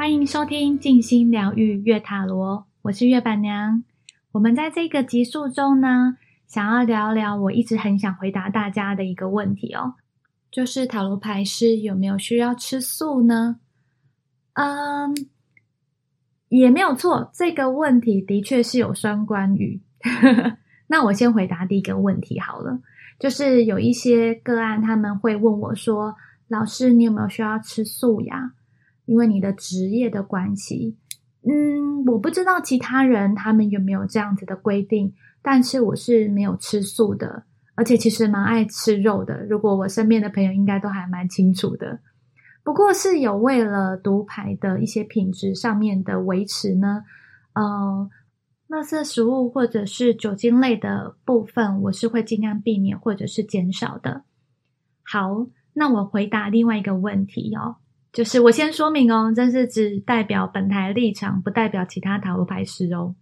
欢迎收听静心疗愈月塔罗，我是月板娘。我们在这个集数中呢，想要聊聊我一直很想回答大家的一个问题哦，就是塔罗牌师有没有需要吃素呢？嗯，也没有错，这个问题的确是有双关语。那我先回答第一个问题好了，就是有一些个案他们会问我说：“老师，你有没有需要吃素呀？”因为你的职业的关系，嗯，我不知道其他人他们有没有这样子的规定，但是我是没有吃素的，而且其实蛮爱吃肉的。如果我身边的朋友应该都还蛮清楚的，不过是有为了毒牌的一些品质上面的维持呢，呃，垃圾食物或者是酒精类的部分，我是会尽量避免或者是减少的。好，那我回答另外一个问题哦。就是我先说明哦，这是只代表本台立场，不代表其他塔罗牌师哦。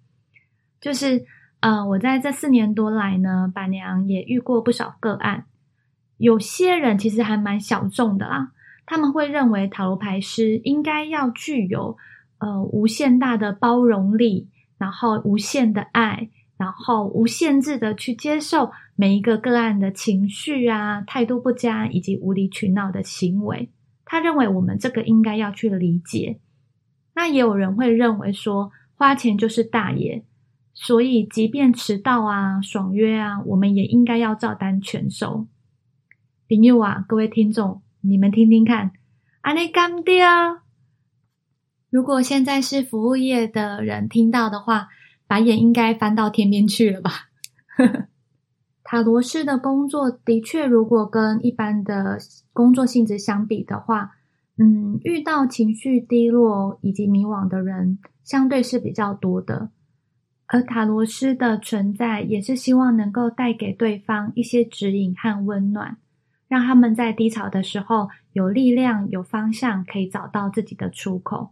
就是呃，我在这四年多来呢，板娘也遇过不少个案，有些人其实还蛮小众的啦，他们会认为塔罗牌师应该要具有呃无限大的包容力，然后无限的爱，然后无限制的去接受每一个个案的情绪啊、态度不佳以及无理取闹的行为。他认为我们这个应该要去理解，那也有人会认为说花钱就是大爷，所以即便迟到啊、爽约啊，我们也应该要照单全收。朋友啊，各位听众，你们听听看，阿内干爹，如果现在是服务业的人听到的话，白眼应该翻到天边去了吧？塔罗师的工作的确，如果跟一般的工作性质相比的话，嗯，遇到情绪低落以及迷惘的人，相对是比较多的。而塔罗师的存在，也是希望能够带给对方一些指引和温暖，让他们在低潮的时候有力量、有方向，可以找到自己的出口。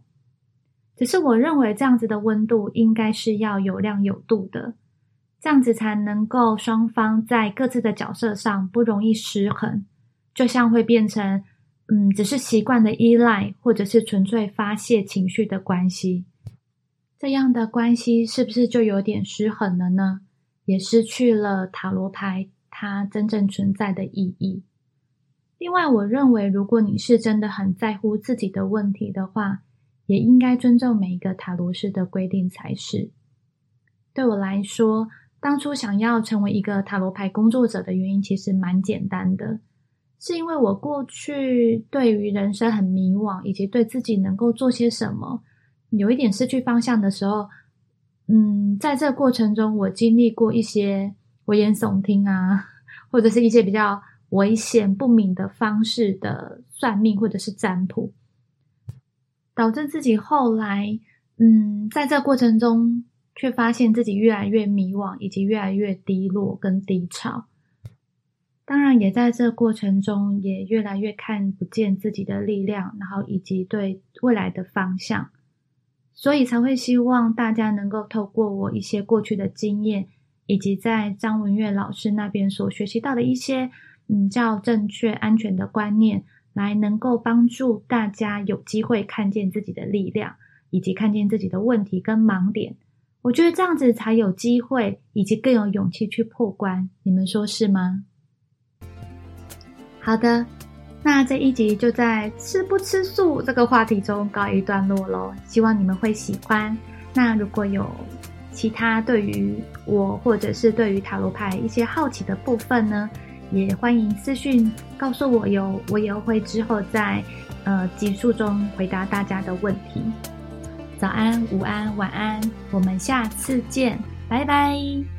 只是我认为，这样子的温度应该是要有量有度的。这样子才能够双方在各自的角色上不容易失衡，就像会变成嗯，只是习惯的依赖，或者是纯粹发泄情绪的关系。这样的关系是不是就有点失衡了呢？也失去了塔罗牌它真正存在的意义。另外，我认为如果你是真的很在乎自己的问题的话，也应该尊重每一个塔罗师的规定才是。对我来说。当初想要成为一个塔罗牌工作者的原因，其实蛮简单的，是因为我过去对于人生很迷惘，以及对自己能够做些什么有一点失去方向的时候，嗯，在这过程中，我经历过一些危言耸听啊，或者是一些比较危险不明的方式的算命或者是占卜，导致自己后来，嗯，在这过程中。却发现自己越来越迷惘，以及越来越低落跟低潮。当然，也在这过程中，也越来越看不见自己的力量，然后以及对未来的方向。所以才会希望大家能够透过我一些过去的经验，以及在张文月老师那边所学习到的一些嗯较正确、安全的观念，来能够帮助大家有机会看见自己的力量，以及看见自己的问题跟盲点。我觉得这样子才有机会，以及更有勇气去破关。你们说是吗？好的，那这一集就在吃不吃素这个话题中告一段落喽。希望你们会喜欢。那如果有其他对于我或者是对于塔罗牌一些好奇的部分呢，也欢迎私讯告诉我哟。我也会之后在呃集数中回答大家的问题。早安，午安，晚安，我们下次见，拜拜。